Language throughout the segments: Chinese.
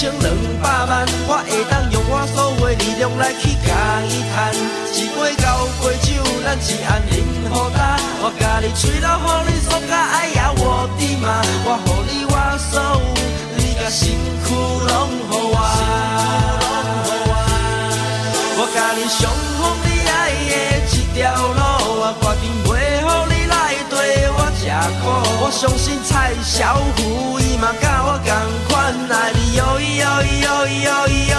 千两百万，我会当用我所有的力量来去甲伊赚。一杯交杯酒，咱一暗饮好干。我甲你吹到，予你爽甲哎呀我的妈！我予你我所有，你甲身躯拢予我。我甲你上好你爱的一条路，我决定苦。我相信蔡小虎伊嘛甲我同款爱你哟咿哟咿哟咿哟咿哟。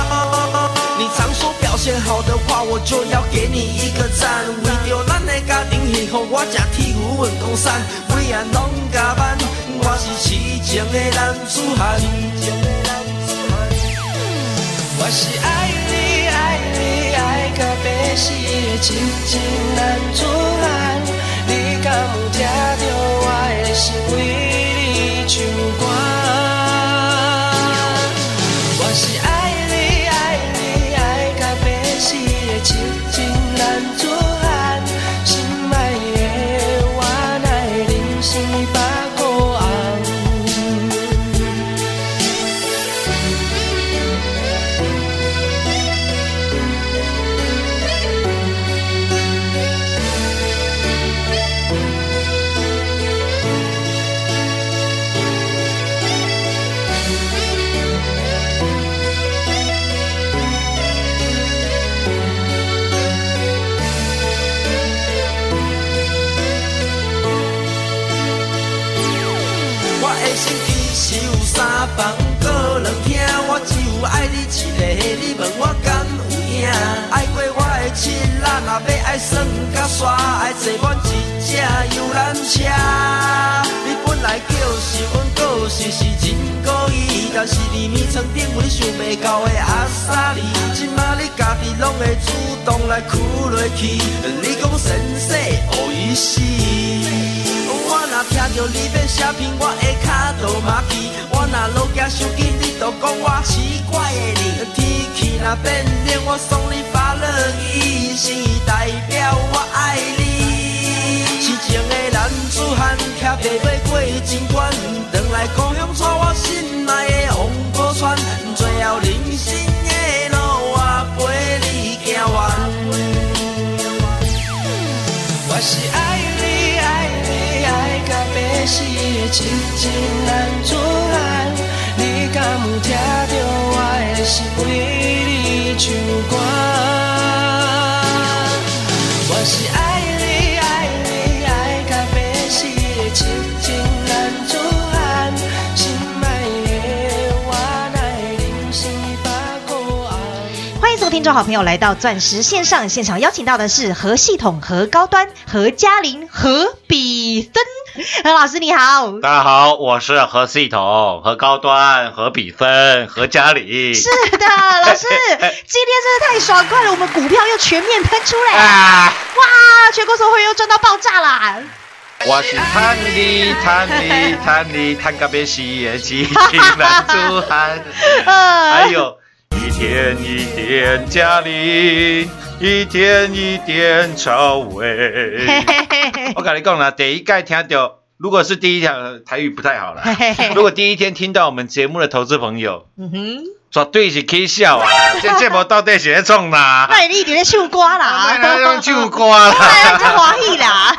你常说表现好的话，我就要给你一个赞。为着咱的家庭幸福，我吃铁牛运动衫，每晚拢加班。我是痴情的男子汉。我是爱你爱你爱到要死的痴情男子汉，你敢有听到是为你唱若要爱算甲煞，爱坐满一只游览车。你本来就是阮个性是真故意，但是你眠床顶有你想袂到的阿萨利，今仔你家己拢会主动来哭落去，你讲先生何意思？我若听着你要写评，我的脚都麻去。我若落举手机，都讲我奇怪的你。天气若变冷，我送你发热衣，是代表我爱你。痴情的男子汉，骑白马过情关，回来故乡带我心爱的黄浦川，最后人生的路我陪你行完。我是爱你爱你爱到要死的痴情男秋光。我是爱你爱你爱到白死的痴情男，心爱的我把。欢迎所有听众好朋友来到钻石线上现场，邀请到的是何系统、核高端、核嘉玲、核比分。何 老师你好，大家好，我是何系统、何高端、何比分、何嘉里。是的，老师，今天真的太爽快了，我们股票又全面喷出来，啊，哇，全国所有会又赚到爆炸啦！我是贪你贪你贪你贪个别洗眼睛，情难出汗。呃还有一天一天嘉玲，一天一点朝伟。嘿嘿嘿嘿我跟你讲啦，第一届听到，如果是第一天台语不太好了。如果第一天听到我们节目的投资朋友，嗯哼，绝对是可以笑啊！这节目到底是在创哪？那你一定在唱歌啦，用唱歌哎呀，啦，太华裔啦，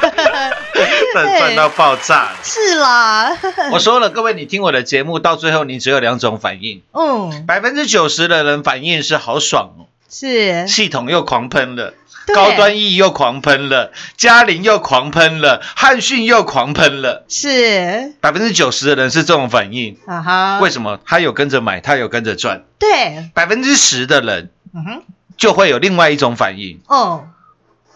赚赚到爆炸。是啦，我说了，各位，你听我的节目到最后，你只有两种反应，嗯，百分之九十的人反应是好爽哦，是，系统又狂喷了。高端 E 又狂喷了，嘉玲又狂喷了，汉讯又狂喷了，是，百分之九十的人是这种反应。啊哈，为什么？他有跟着买，他有跟着赚。对，百分之十的人嗯哼，就会有另外一种反应，哦，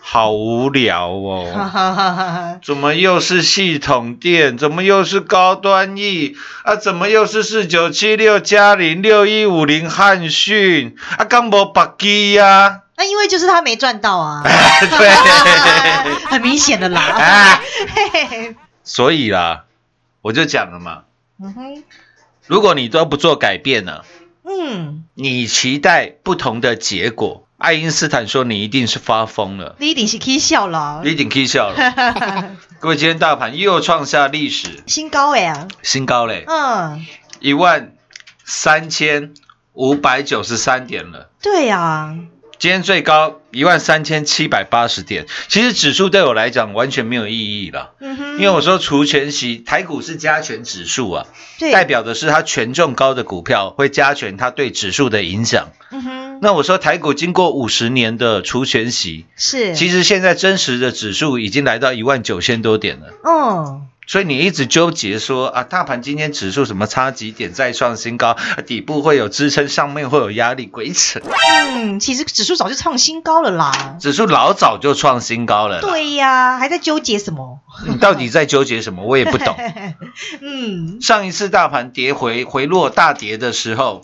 好无聊哦。怎么又是系统店？怎么又是高端 E 啊？怎么又是四九七六加零六一五零汉讯啊？刚无白机呀？那因为就是他没赚到啊，对，很明显的啦，所以啦，我就讲了嘛，嗯哼，如果你都不做改变呢、嗯，你期待不同的结果。爱因斯坦说你一定是发疯了，你一定是可以笑了。你，一定 K 笑了。各位，今天大盘又创下历史。新高哎，新高嘞，嗯，一万三千五百九十三点了。对呀，今天最高一万三千七百八十点，其实指数对我来讲完全没有意义了，嗯哼，因为我说除权息，台股是加权指数啊，代表的是它权重高的股票会加权它对指数的影响。嗯哼，那我说台股经过五十年的除权息，是，其实现在真实的指数已经来到一万九千多点了。嗯，所以你一直纠结说啊，大盘今天指数什么差几点再创新高，啊底部会有支撑，上面会有压力，鬼扯！嗯，其实指数早就创新高了啦。指数老早就创新高了，对呀，还在纠结什么？你到底在纠结什么？我也不懂。嗯，上一次大盘跌回回落大跌的时候，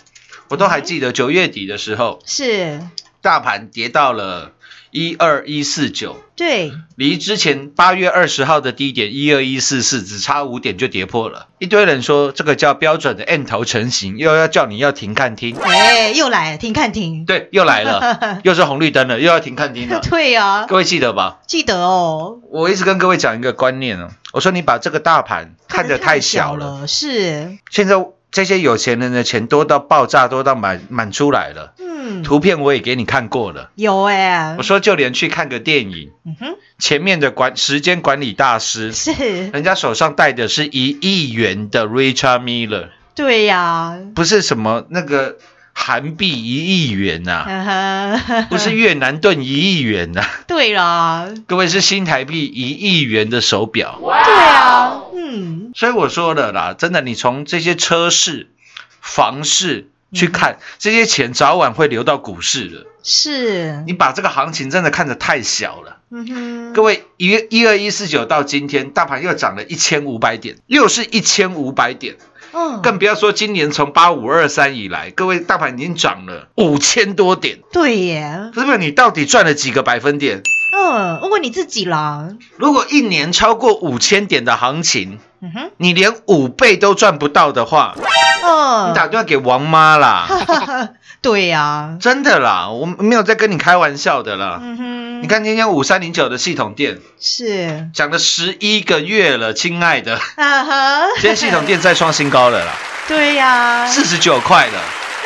我都还记得九月底的时候，是，大盘跌到了一二一四九，对，离之前八月二十号的低点一二一四四只差五点就跌破了。一堆人说这个叫标准的 N 头成型，又要叫你要停看停。哎，又来停看停。对，又来了，又是红绿灯了，又要停看停了。对呀，各位记得吧？记得哦，我一直跟各位讲一个观念哦，我说你把这个大盘看得太小了，了，是，现在这些有钱人的钱多到爆炸，多到满满出来了。嗯，图片我也给你看过了，有哎我，说就连去看个电影，嗯哼，前面的管时间管理大师，是，人家手上戴的是一亿元的 Richard Miller，对呀，不是什么那个韩币一亿元呐、不是越南盾一亿元呐、对啦，各位是新台币一亿元的手表。对啊，嗯，所以我说了啦，真的，你从这些车市、房市去看，这些钱早晚会流到股市的。是，你把这个行情真的看得太小了。嗯哼，各位，一一二一四九到今天，大盘又涨了一千五百点，又是一千五百点，嗯，更不要说今年从八五二三以来，各位大盘已经涨了五千多点，对耶，是不是？你到底赚了几个百分点？嗯，问问你自己啦，如果一年超过五千点的行情，嗯哼，你连五倍都赚不到的话，嗯，你打电话给王妈啦，对呀，真的啦，我没有在跟你开玩笑的啦。嗯哼，你看今天五三零九的系统店是，讲了十一个月了，亲爱的，啊哈，今天系统店再创新高了啦，对呀，四十九块了，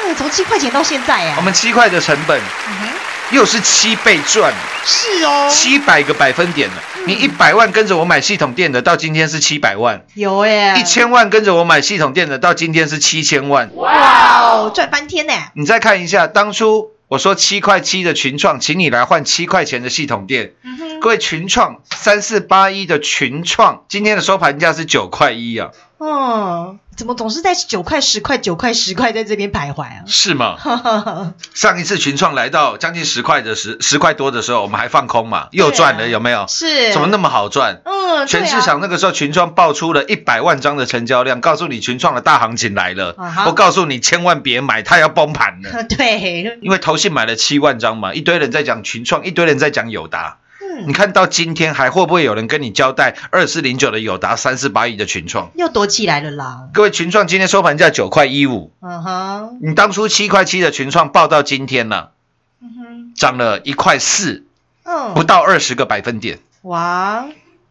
嗯，从七块钱到现在呀，我们七块的成本。嗯哼又是七倍赚，是哦，七百个百分点。了。你一百万跟着我买系统店的，到今天是七百万；有耶，一千万跟着我买系统店的，到今天是七千万。哇哦，赚翻天呢，你再看一下，当初我说七块七的群创，请你来换七块钱的系统店。嗯，各位群创三四八一的群创，今天的收盘价是九块一啊，嗯，怎么总是在九块、十块、九块、十块在这边徘徊啊？是吗？上一次群创来到将近十块的时十块多的时候，我们还放空嘛，又赚了，有没有？是怎么那么好赚？嗯，全市场那个时候，群创爆出了一百万张的成交量，告诉你群创的大行情来了。啊我告诉你，千万别买，它要崩盘了。对 对，因为投信买了七万张嘛，一堆人在讲群创，一堆人在讲友达。嗯，你看到今天还会不会有人跟你交代二四零九的友达三四八一的群创？又躲起来了啦。各位，群创今天收盘价九块一五，嗯哼，你当初七块七的群创报到今天了、嗯哼，涨了一块四，嗯，不到二十个百分点。哇，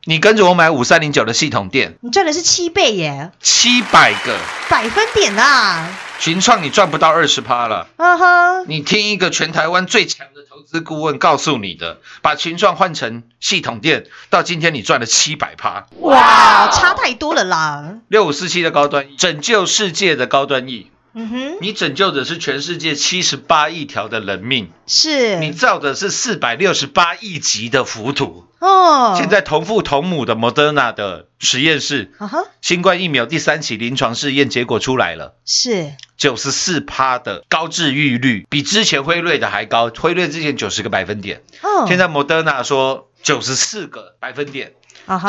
你跟着我买五三零九的系统店，你赚的是七倍耶，七百个百分点啊！群创，你赚不到二十趴了。嗯哼，你听一个全台湾最强的投资顾问告诉你的，把群创换成系统店，到今天你赚了七百趴。哇，差太多了啦。六五四七的高端 E，拯救世界的高端 E，嗯哼，你拯救的是全世界七十八亿条的人命，是你造的是四百六十八亿级的浮屠。哦，现在同父同母的 Moderna 的实验室，啊哈，新冠疫苗第三期临床试验结果出来了。是九十四趴的高治愈率，比之前辉瑞的还高。辉瑞之前九十个百分点，哦，现在 Moderna 说九十四个百分点，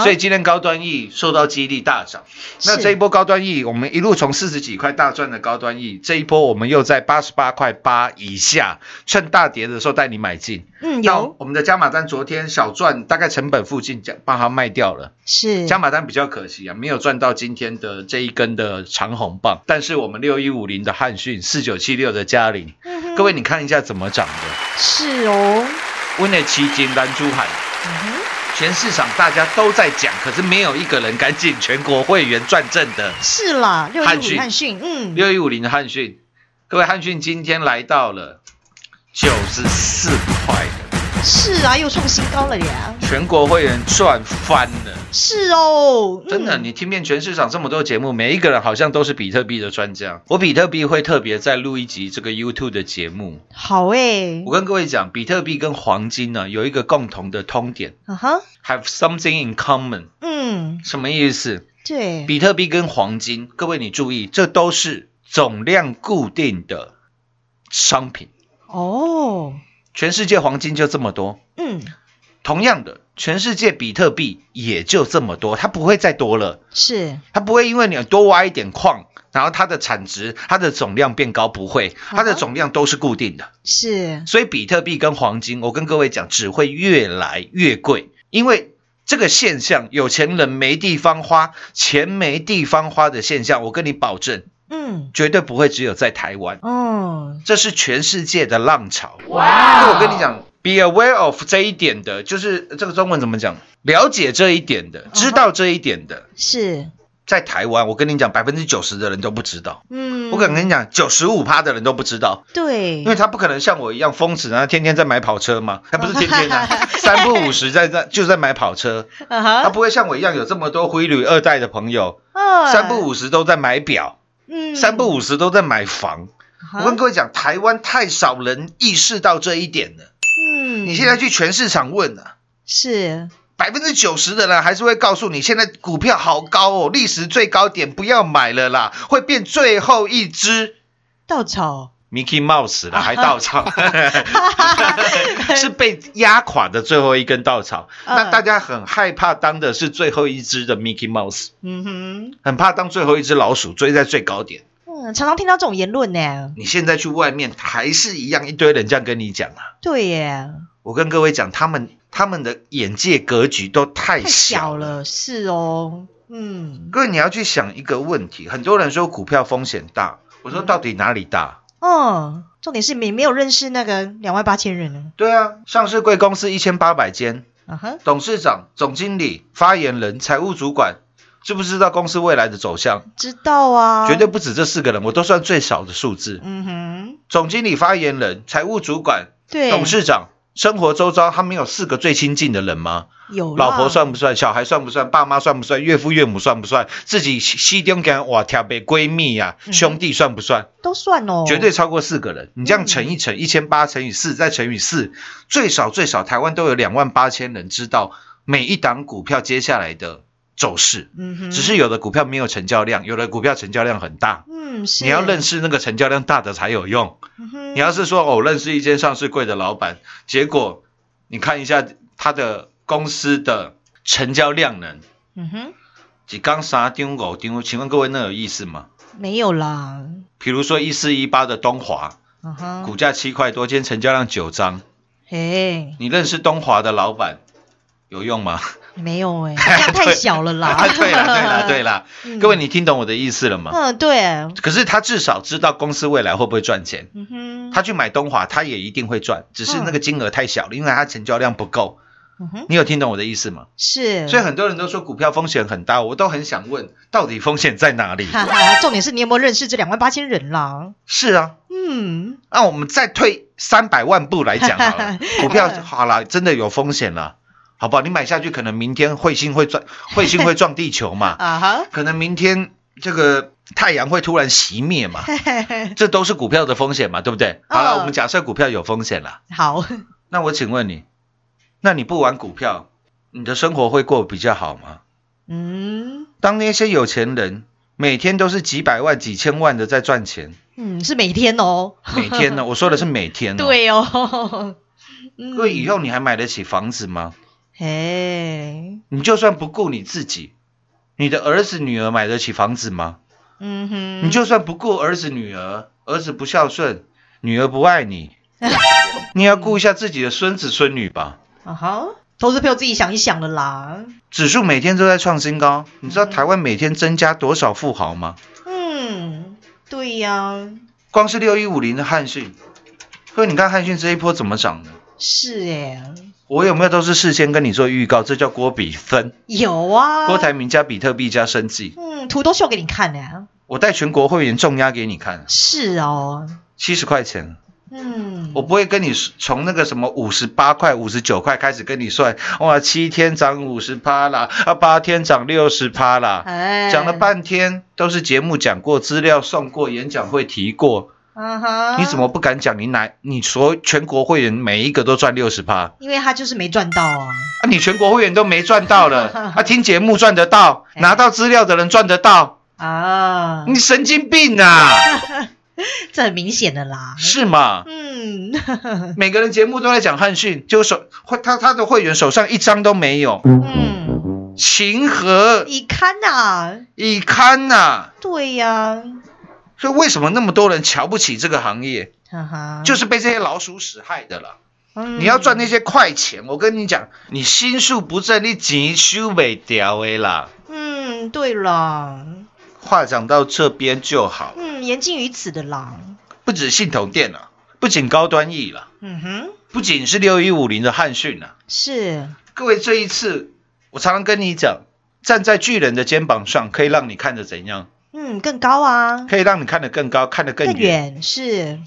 所以今天高端 E 受到激励大涨。那是这一波高端 E，我们一路从四十几块大赚的高端 E，这一波我们又在八十八块八以下，趁大跌的时候带你买进。嗯那有我们的加码单昨天小赚，大概成本附近将帮它卖掉了。是加码单比较可惜啊，没有赚到今天的这一根的长红棒。但是我们六一五零的汉讯，四九七六的嘉陵，嗯各位你看一下怎么涨的。是哦，温的奇金蓝珠海，嗯哼，全市场大家都在讲，可是没有一个人敢进全国会员转正的。是啦，六一五汉讯汉讯，嗯，六一五零的汉讯，各位汉讯今天来到了九十四块。了，是啊，又创新高了呀，全国会员赚翻了。是哦，真的，嗯你听遍全市场这么多节目，每一个人好像都是比特币的专家。我比特币会特别再录一集这个 YouTube 的节目。好诶，我跟各位讲，比特币跟黄金呢有一个共同的通点啊哈，，have something in common。嗯，什么意思？对，比特币跟黄金，各位你注意，这都是总量固定的商品。哦，全世界黄金就这么多，嗯，同样的，全世界比特币也就这么多，它不会再多了。是，它不会因为你多挖一点矿，然后它的产值、它的总量变高，不会，它的总量都是固定的。是，所以比特币跟黄金，我跟各位讲，只会越来越贵，因为这个现象，有钱人没地方花，钱没地方花的现象，我跟你保证，嗯，绝对不会只有在台湾，嗯，这是全世界的浪潮。哇！我跟你讲，be aware of 这一点的，就是这个中文怎么讲？了解这一点的，知道这一点的，是，在台湾，我跟你讲，百分之九十的人都不知道。嗯，我敢跟你讲，九十五趴的人都不知道，对，因为他不可能像我一样疯子然后，天天在买跑车嘛，他不是天天啊，三不五时在在就在买跑车，啊哈，他不会像我一样有这么多灰旅二代的朋友，啊三不，五十都在买表，嗯，三不五十都在买房。啊我跟各位讲，台湾太少人意识到这一点了。嗯，你现在去全市场问啊，是，百分之九十的人还是会告诉你，现在股票好高哦，历史最高点不要买了啦，会变最后一只。稻草，Mickey Mouse 了，还稻草，是被压垮的最后一根稻草。嗯。那大家很害怕当的是最后一只的 Mickey Mouse，嗯哼，很怕当最后一只老鼠追在最高点。嗯，常常听到这种言论呢，你现在去外面还是一样，一堆人这样跟你讲啊。对耶，我跟各位讲，他们他们的眼界格局都太小了，是哦，嗯，各位，你要去想一个问题，很多人说股票风险大，我说到底哪里大？哦，重点是你没有认识那个两万八千人呢，对啊，上市贵公司一千八百间，啊哈，董事长、总经理、发言人、财务主管，知不知道公司未来的走向？知道啊，绝对，不止这四个人，我都算最少的数字。嗯哼，总经理、发言人、财务主管、对，董事长，生活周遭他们有四个最亲近的人吗？有老婆算不算？小孩算不算？爸妈算不算？岳父岳母算不算？自己西东跟哇条北闺蜜呀、嗯兄弟算不算？都算哦，绝对超过四个人。你这样乘一乘，一千八乘以四，再乘以四，最少最少台湾都有两万八千人知道每一档股票接下来的走势，嗯哼，只是有的股票没有成交量，有的股票成交量很大。嗯是，你要认识那个成交量大的才有用。嗯你要是说哦，我认识一间上市柜的老板，结果你看一下他的公司的成交量能，嗯哼，几刚啥丢狗丢，请问各位那有意思吗？没有啦，比如说一四一八的东华，股价七块多，今天成交量九张，嘿，你认识东华的老板有用吗？没有哎，量太小了啦，对啦，对啦，对啦，嗯各位你听懂我的意思了吗？嗯，对，可是他至少知道公司未来会不会赚钱，嗯哼，他去买东华，他也一定会赚，只是那个金额太小了，因为他成交量不够。嗯哼，你有听懂我的意思吗？是，所以很多人都说股票风险很大，我都很想问，到底风险在哪里？哈哈，重点是你有没有认识这两万八千人啦？是啊，嗯，那我们再退三百万步来讲好了，股票好了，真的有风险了，好不好？你买下去，可能明天彗星会撞，彗星会撞地球嘛，啊哈，可能明天这个太阳会突然熄灭嘛，这都是股票的风险嘛，对不对？好了，嗯我们假设股票有风险了，好，那我请问你，那你不玩股票，你的生活会过得比较好吗？嗯。当那些有钱人每天都是几百万、几千万的在赚钱，嗯，是每天哦，每天呢，我说的是每天哦。，对哦，嗯因为以后你还买得起房子吗？嘿，你就算不顾你自己，你的儿子女儿买得起房子吗？嗯哼，你就算不顾儿子女儿，儿子不孝顺，女儿不爱你，你也要顾一下自己的孙子孙女吧。啊哈，投资朋友自己想一想了啦，指数每天都在创新高，你知道台湾每天增加多少富豪吗？嗯，对呀，光是六一五零的汉讯，所以你看汉讯这一波怎么涨的？是哎，我有没有都是事先跟你做预告？这叫郭比分，有啊，郭台铭加比特币加生计，嗯，图都秀给你看呢，我带全国会员重压给你看，是哦，七十块钱。嗯，我不会跟你从那个什么五十八块、五十九块开始跟你算，哇，七天涨五十趴啦，啊，八天涨六十趴啦，哎，讲了，半天都是节目讲过、资料送过、演讲会提过，嗯哼，你怎么不敢讲？你哪你所全国会员每一个都赚六十趴，因为他就是没赚到啊，啊，你全国会员都没赚到了，啊，听节目赚得到，哎。拿到资料的人赚得到，啊，你神经病啊，这很明显的啦，是吗？嗯，每个人节目都在讲汉讯，就手会他他的会员手上一张都没有，嗯，情何？以堪呐，以堪呐、对呀，所以为什么那么多人瞧不起这个行业，哈哈，就是被这些老鼠屎害的了。嗯。你要赚那些快钱，我跟你讲，你心术不正，你钱收不掉的啦。嗯，对啦，话讲到这边就好，嗯，言尽于此的啦，不止系统电了，不仅高端 E 了，嗯哼，不仅是六一五零的汉讯了。是，各位，这一次我常常跟你讲，站在巨人的肩膀上，可以让你看着怎样？嗯，更高啊，可以让你看得更高，看得更更远。远，是，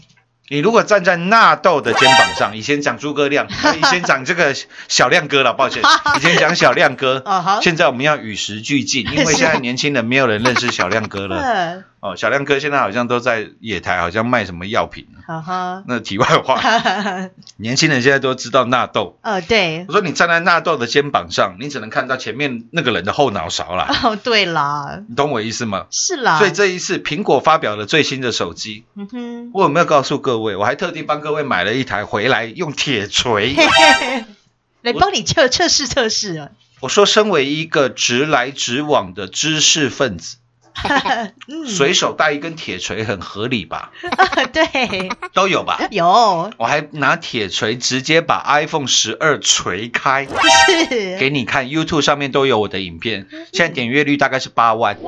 你如果站在纳豆的肩膀上，以前讲诸葛亮，呃 以前讲这个小亮哥了，抱歉，以前讲小亮哥，现在我们要与时俱进，因为现在年轻人没有人认识小亮哥了。嗯，哦，小亮哥现在好像都在野台，好像卖什么药品。哈哈，那题外话，年轻人现在都知道纳豆。呃，对，我说你站在纳豆的肩膀上，你只能看到前面那个人的后脑勺啦，哦，对啦，你懂我意思吗？是啦，所以这一次苹果发表了最新的手机，嗯哼，我有没有告诉各位？我还特地帮各位买了一台回来用铁锤。来帮你测测试测试啊，我说，身为一个直来直往的知识分子，嗯，随手带一根铁锤很合理吧？对，都有吧？有。我还拿铁锤直接把 iPhone 十二锤开，是。给你看，YouTube 上面都有我的影片，现在点阅率大概是八万。是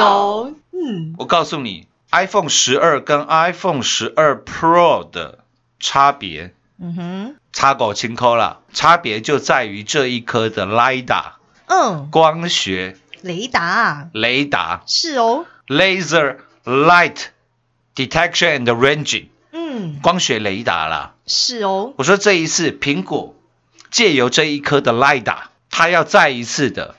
哦，嗯，我告诉你，iPhone 十二跟 iPhone 十二 Pro 的差别，嗯哼，差狗清抠了，差别就在于这一颗的 LiDAR 嗯，光学雷达。雷达。是哦，Laser Light Detection and Ranging 嗯，光学雷达啦。是哦，我说这一次苹果借由这一颗的 LiDAR，它要再一次的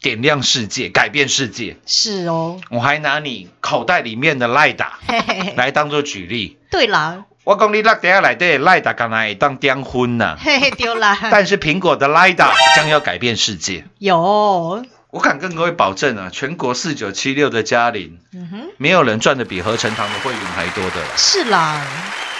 点亮世界，改变世界。是哦，我还拿你口袋里面的嘿嘿，来当做举例。对啦，我讲你那等下来的 LiDAR 刚才当订婚呐，嘿嘿丢啦，但是苹果的 LiDAR 将要改变世界。有，我敢跟各位保证啊，全国四九七六的嘉玲，嗯哼，没有人赚的比合成堂的会员还多的啦。是啦，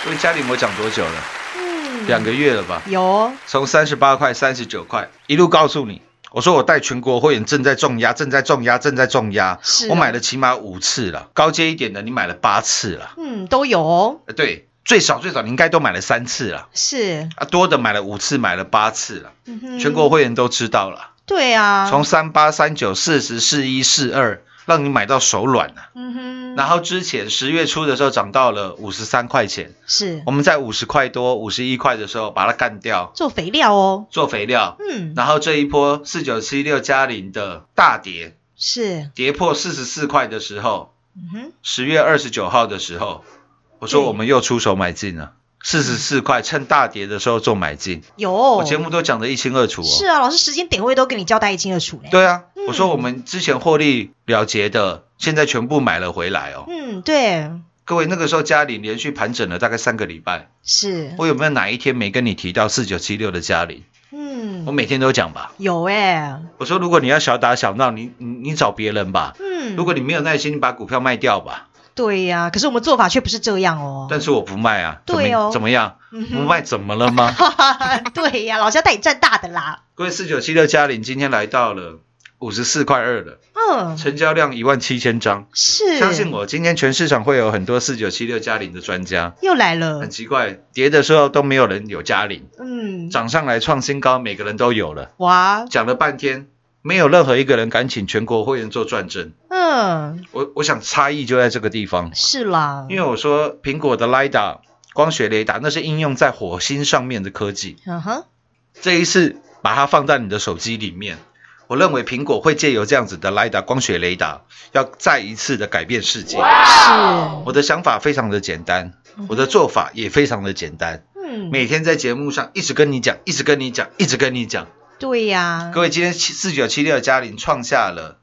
所以嘉玲我讲多久了？嗯，两个月了吧？有从三十八块、三十九块一路告诉你，我说我带全国会员正在重压，正在重压，正在重压。是啊我买了起码五次了，高阶一点的你买了八次了。嗯都有哦，呃对，最少最少你应该都买了三次了。是，啊，多的买了五次，买了八次了。嗯哼全国会员都知道了。对啊，从三八、三九、四十、四一、四二，让你买到手软了、嗯哼，然后之前十月初的时候涨到了五十三块钱，是。我们在五十块多、五十一块的时候把它干掉，做肥料哦，做肥料。嗯，然后这一波四九七六加零的大跌，是，跌破四十四块的时候，嗯哼，十月二十九号的时候，我说我们又出手买进了。四十四块，趁大跌的时候做买进，有，我节目都讲得一清二楚哦。是啊，老师时间点位都跟你交代一清二楚嘞，对啊，嗯我说我们之前获利了结的，现在全部买了回来哦。嗯，对，各位，那个时候嘉玲连续盘整了大概三个礼拜，是，我有没有哪一天没跟你提到四九七六的嘉玲？嗯我，每天都讲吧。有哎，我说如果你要小打小闹，你你你找别人吧。嗯，如果你没有耐心，你把股票卖掉吧。对呀、可是我们做法却不是这样哦。但是我不卖啊。对哦怎么样？不卖怎么了吗？对呀、老师要带你赚大的啦。各位，四九七六嘉玲今天来到了五十四块二了，嗯，成交量一万七千张。是，相信我，今天全市场会有很多四九七六嘉玲的专家。又来了很。奇怪，跌的时候都没有人有嘉玲，嗯，涨上来创新高，每个人都有了。哇，讲了半天，没有任何一个人敢请全国会员做转正。嗯，我我想差异就在这个地方，是啦，因为我说苹果的 LiDAR 光学雷达那是应用在火星上面的科技，嗯哼，这一次把它放在你的手机里面。我认为苹果会借由这样子的 LiDAR 光学雷达，要再一次的改变世界。是，我的想法非常的简单，我的做法也非常的简单。嗯，每天在节目上一直跟你讲，一直跟你讲，一直跟你讲。对呀、各位，今天四九七六的嘉玲创下了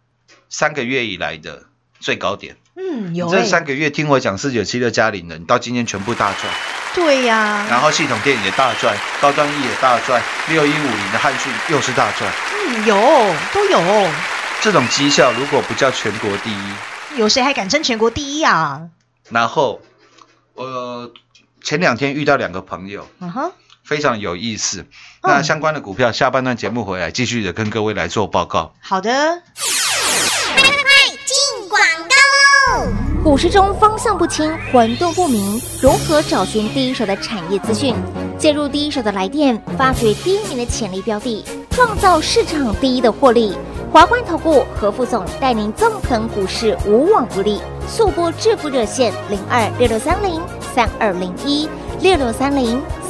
三个月以来的最高点。嗯，有哎、这三个月听我讲四九七六嘉玲的，你到今天全部大赚，对呀、然后系统店也大赚，高端 E 也大赚，六一五零的汉讯又是大赚。嗯，有都有，这种绩效如果不叫全国第一，有谁还敢称全国第一啊？然后呃前两天遇到两个朋友，嗯哼，非常有意思。那相关的股票，下半段节目回来继续的跟各位来做报告。好的，进广告喽！股市中方向不清、混沌不明，如何找寻第一手的产业资讯？介入第一手的来电，发掘第一名的潜力标的，创造市场第一的获利。华冠投顾何副总带领纵横股市，无往不利。速播致富热线零二六六三零三二零一六六三零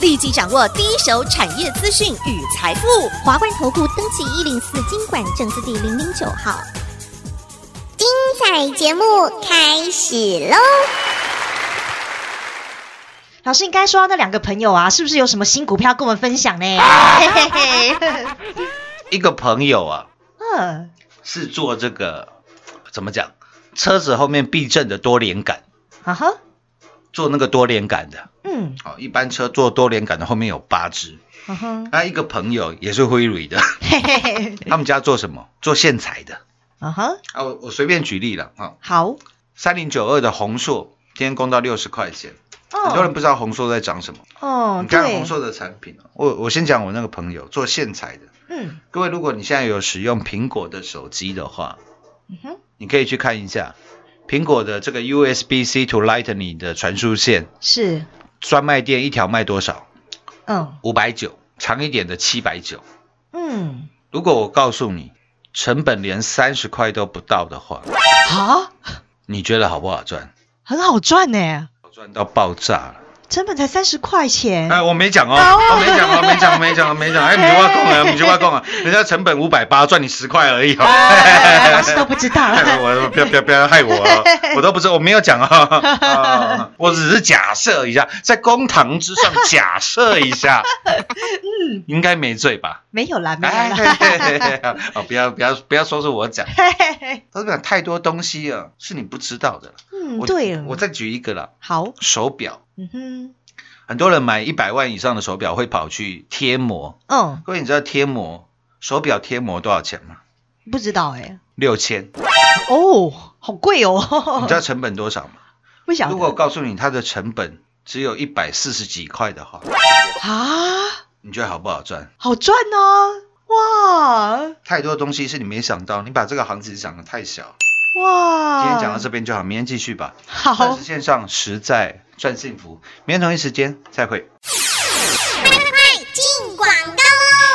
立即掌握第一手产业资讯与财富。华冠投顾登记一零四经管证字第零零九号。精彩节目开始喽！老师，你刚才说到那两个朋友啊，是不是有什么新股票跟我们分享呢？一个朋友啊，嗯，是做这个怎么讲？车子后面避震的多连杆，啊哈，做那个多连杆的。嗯，哦，一般车做多连杆的后面有八只。嗯哼，那一个朋友也是辉瑞的，他们家做什么？做线材的。啊哈，啊，我我随便举例了啊，好，三零九二的红硕今天攻到六十块钱，很多人不知道红硕在涨什么。哦，你看对宏硕的产品哦，我我先讲我那个朋友做线材的。嗯各位，如果你现在有使用苹果的手机的话，嗯哼，你可以去看一下苹果的这个 USB-C to Lightning 的传输线，是，专卖店一条卖多少？嗯五百九，长一点的七百九。嗯，如果我告诉你成本连三十块都不到的话，啊，你觉得好不好赚？很好赚呢，好赚到爆炸了。成本才三十块钱。哎，我没讲哦，哦我没讲哦，没讲，没讲，没讲。哎，你就话供啊，你就挖供啊，人家成本五百八，赚你十块而已哦。哎老师都不知道。害我，不要不要不要害我哦，我都不知道，我没有讲啊、啊 我只是假设一下，在公堂之上假设一下，应该没罪吧？没有啦，没有哎，啦。哦，不要不要不要说是我讲，嘿嘿嘿都是讲太多东西啊，是你不知道的。嗯，对了，我再举一个啦，好，手表，嗯哼，很多人买一百万以上的手表会跑去贴膜，嗯，各位你知道贴膜手表贴膜多少钱吗？不知道哎。六千，哦，好贵哦。你知道成本多少吗？不晓得如果告诉你它的成本只有一百四十几块的话，啊，你觉得好不好赚？好赚哦！哇太多东西是你没想到，你把这个行子想的太小。哇！今天讲到这边就好，明天继续吧。好钻石线上实在算幸福，明天同一时间再会。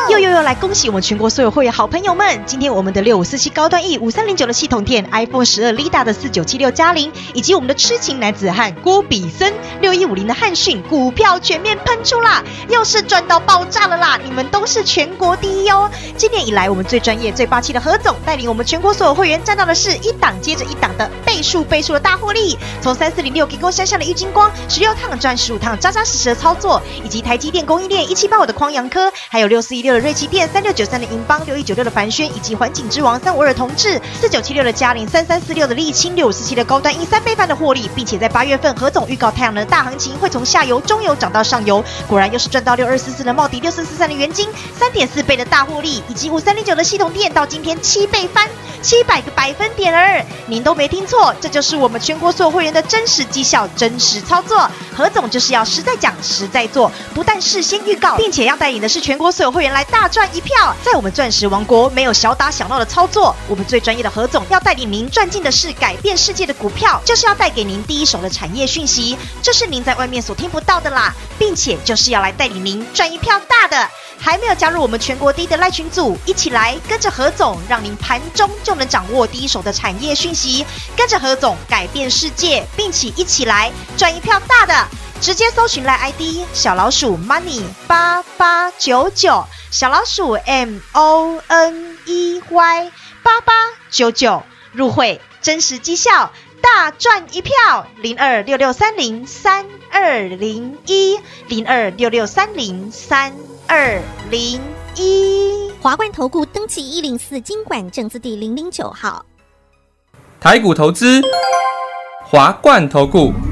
又又又来恭喜我们全国所有会员好朋友们！今天我们的六五四七高端 E 五三零九的系统店 iPhone 十二 Lida 的四九七六嘉玲，以及我们的痴情男子汉郭比森六一五零的汉讯股票全面喷出啦，又是赚到爆炸了啦！你们都是全国第一哦！今年以来，我们最专业、最霸气的何总带领我们全国所有会员，占到的是一档接着一档的倍数倍数的大获利。从三四零六给工山上的郁金光十六趟赚十五趟，扎扎实实的操作，以及台积电供应链一七八五的匡阳科，还有六四一六瑞奇电、三六九三的银邦、六一九六的凡轩，以及环境之王三五二同志、四九七六的嘉玲、三三四六的沥青、六五四七的高端一三倍翻的获利，并且在八月份何总预告太阳能大行情会从下游、中游涨到上游，果然又是赚到六二四四的茂迪、六四四三的元金，三点四倍的大获利，以及五三零九的系统店到今天七倍翻。七百个百分点儿，您都没听错，这就是我们全国所有会员的真实绩效、真实操作。何总就是要实在讲、实在做，不但事先预告，并且要带领的是全国所有会员来大赚一票。在我们钻石王国，没有小打小闹的操作，我们最专业的何总要带领您赚进的是改变世界的股票，就是要带给您第一手的产业讯息，这是您在外面所听不到的啦，并且就是要来带领您赚一票大的。还没有加入我们全国第一的赖群组，一起来跟着何总，让您盘中就能掌握第一手的产业讯息，跟着何总改变世界，并且一起来赚一票大的。直接搜寻来 ID 小老鼠 money 八八九九，小老鼠 M O N E Y 八八九九入会，真实绩效。大赚一票，零二六六三零三二零一，零二六六三零三二零一。华冠投顾登记一零四经管证字第零零九号。台股投资，华冠投顾。